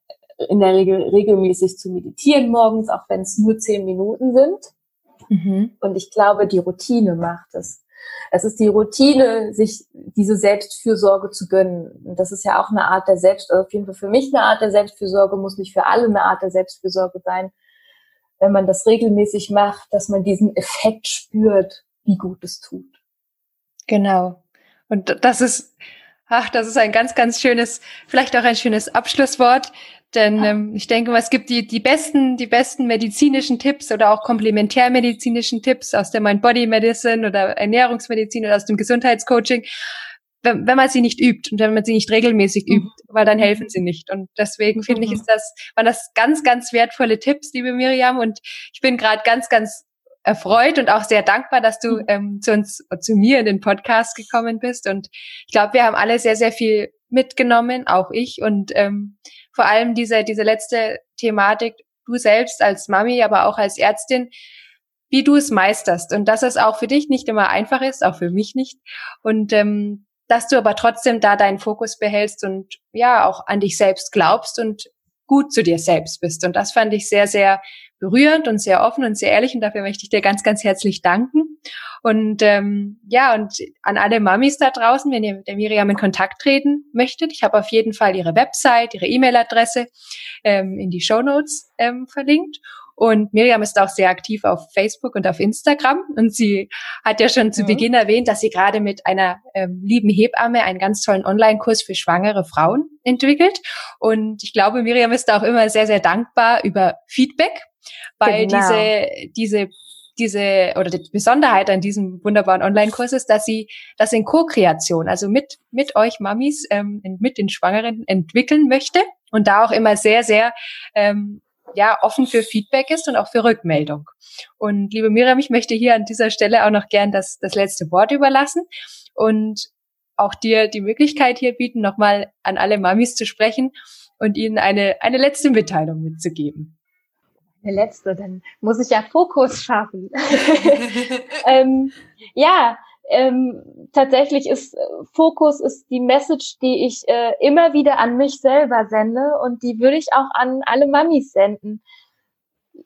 Speaker 2: in der Regel regelmäßig zu meditieren morgens, auch wenn es nur zehn Minuten sind. Mhm. Und ich glaube, die Routine macht es. Es ist die Routine, sich diese Selbstfürsorge zu gönnen. Und das ist ja auch eine Art der Selbst, also auf jeden Fall für mich eine Art der Selbstfürsorge, muss nicht für alle eine Art der Selbstfürsorge sein. Wenn man das regelmäßig macht, dass man diesen Effekt spürt, wie gut es tut.
Speaker 1: Genau. Und das ist, ach, das ist ein ganz, ganz schönes, vielleicht auch ein schönes Abschlusswort. Denn ähm, ich denke mal, es gibt die, die besten, die besten medizinischen Tipps oder auch komplementärmedizinischen Tipps aus der Mind Body Medicine oder Ernährungsmedizin oder aus dem Gesundheitscoaching, wenn, wenn man sie nicht übt und wenn man sie nicht regelmäßig mhm. übt, weil dann helfen sie nicht. Und deswegen finde mhm. ich, ist das, waren das ganz, ganz wertvolle Tipps, liebe Miriam. Und ich bin gerade ganz, ganz erfreut und auch sehr dankbar, dass du mhm. ähm, zu uns, zu mir in den Podcast gekommen bist. Und ich glaube, wir haben alle sehr, sehr viel mitgenommen, auch ich. Und ähm, vor allem diese, diese letzte Thematik, du selbst als Mami, aber auch als Ärztin, wie du es meisterst und dass es auch für dich nicht immer einfach ist, auch für mich nicht. Und ähm, dass du aber trotzdem da deinen Fokus behältst und ja auch an dich selbst glaubst und gut zu dir selbst bist. Und das fand ich sehr, sehr berührend und sehr offen und sehr ehrlich und dafür möchte ich dir ganz, ganz herzlich danken. Und ähm, ja, und an alle Mamis da draußen, wenn ihr mit der Miriam in Kontakt treten möchtet, ich habe auf jeden Fall ihre Website, ihre E-Mail-Adresse ähm, in die Show Notes ähm, verlinkt. Und Miriam ist auch sehr aktiv auf Facebook und auf Instagram. Und sie hat ja schon zu mhm. Beginn erwähnt, dass sie gerade mit einer ähm, lieben Hebamme einen ganz tollen Online-Kurs für schwangere Frauen entwickelt. Und ich glaube, Miriam ist da auch immer sehr, sehr dankbar über Feedback, weil genau. diese, diese diese oder die Besonderheit an diesem wunderbaren Online-Kurs ist, dass sie das in Co-Kreation, also mit mit euch Mamis, ähm, mit den Schwangeren entwickeln möchte und da auch immer sehr sehr ähm, ja offen für Feedback ist und auch für Rückmeldung. Und liebe Miriam, ich möchte hier an dieser Stelle auch noch gern das, das letzte Wort überlassen und auch dir die Möglichkeit hier bieten, nochmal an alle Mamis zu sprechen und ihnen eine, eine letzte Mitteilung mitzugeben.
Speaker 2: Eine letzte, dann muss ich ja Fokus schaffen. ähm, ja, ähm, tatsächlich ist äh, Fokus ist die Message, die ich äh, immer wieder an mich selber sende und die würde ich auch an alle Mamis senden.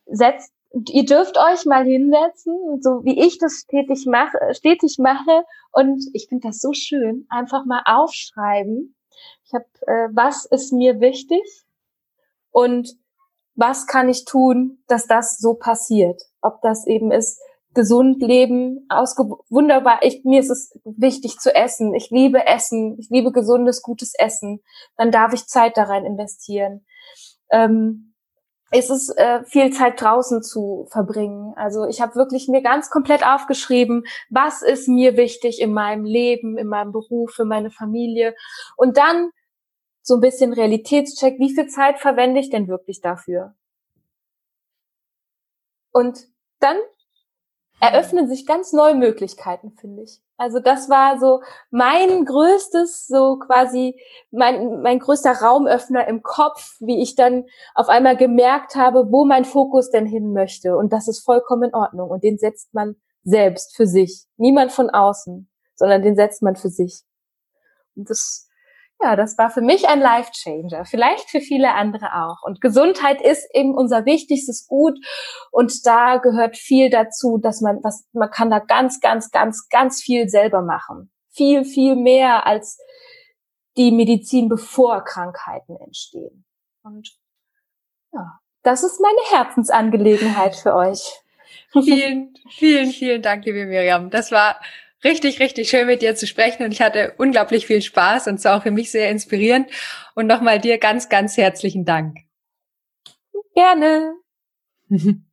Speaker 2: Setzt, ihr dürft euch mal hinsetzen, so wie ich das stetig mache, stetig mache und ich finde das so schön, einfach mal aufschreiben. Ich habe, äh, was ist mir wichtig und was kann ich tun, dass das so passiert? Ob das eben ist, gesund leben, ausge wunderbar. Ich, mir ist es wichtig zu essen. Ich liebe Essen. Ich liebe gesundes, gutes Essen. Dann darf ich Zeit da rein investieren. Ähm, es ist äh, viel Zeit draußen zu verbringen. Also ich habe wirklich mir ganz komplett aufgeschrieben, was ist mir wichtig in meinem Leben, in meinem Beruf, für meine Familie. Und dann so ein bisschen Realitätscheck, wie viel Zeit verwende ich denn wirklich dafür? Und dann eröffnen sich ganz neue Möglichkeiten, finde ich. Also das war so mein größtes, so quasi mein, mein größter Raumöffner im Kopf, wie ich dann auf einmal gemerkt habe, wo mein Fokus denn hin möchte. Und das ist vollkommen in Ordnung. Und den setzt man selbst für sich. Niemand von außen, sondern den setzt man für sich. Und das ja, das war für mich ein Life-Changer. Vielleicht für viele andere auch. Und Gesundheit ist eben unser wichtigstes Gut. Und da gehört viel dazu, dass man, was, man kann da ganz, ganz, ganz, ganz viel selber machen. Viel, viel mehr als die Medizin, bevor Krankheiten entstehen. Und ja, das ist meine Herzensangelegenheit für euch.
Speaker 1: Vielen, vielen, vielen Dank, liebe Miriam. Das war richtig, richtig schön mit dir zu sprechen und ich hatte unglaublich viel Spaß und es war auch für mich sehr inspirierend. Und nochmal dir ganz, ganz herzlichen Dank.
Speaker 2: Gerne.